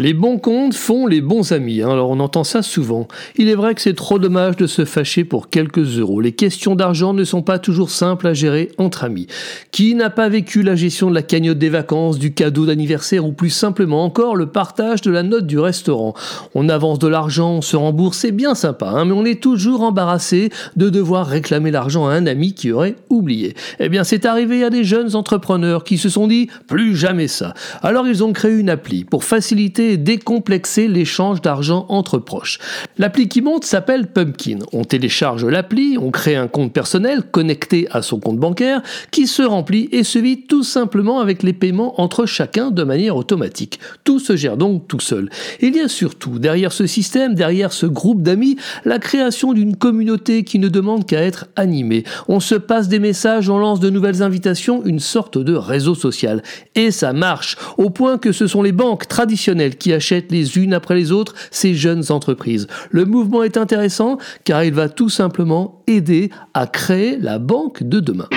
Les bons comptes font les bons amis, hein. alors on entend ça souvent. Il est vrai que c'est trop dommage de se fâcher pour quelques euros. Les questions d'argent ne sont pas toujours simples à gérer entre amis. Qui n'a pas vécu la gestion de la cagnotte des vacances, du cadeau d'anniversaire ou plus simplement encore le partage de la note du restaurant? On avance de l'argent, on se rembourse, c'est bien sympa, hein, mais on est toujours embarrassé de devoir réclamer l'argent à un ami qui aurait oublié. Eh bien c'est arrivé à des jeunes entrepreneurs qui se sont dit plus jamais ça. Alors ils ont créé une appli pour faciliter décomplexer l'échange d'argent entre proches. L'appli qui monte s'appelle Pumpkin. On télécharge l'appli, on crée un compte personnel connecté à son compte bancaire qui se remplit et se vide tout simplement avec les paiements entre chacun de manière automatique. Tout se gère donc tout seul. Il y a surtout derrière ce système, derrière ce groupe d'amis, la création d'une communauté qui ne demande qu'à être animée. On se passe des messages, on lance de nouvelles invitations, une sorte de réseau social. Et ça marche, au point que ce sont les banques traditionnelles qui achètent les unes après les autres ces jeunes entreprises. Le mouvement est intéressant car il va tout simplement aider à créer la banque de demain.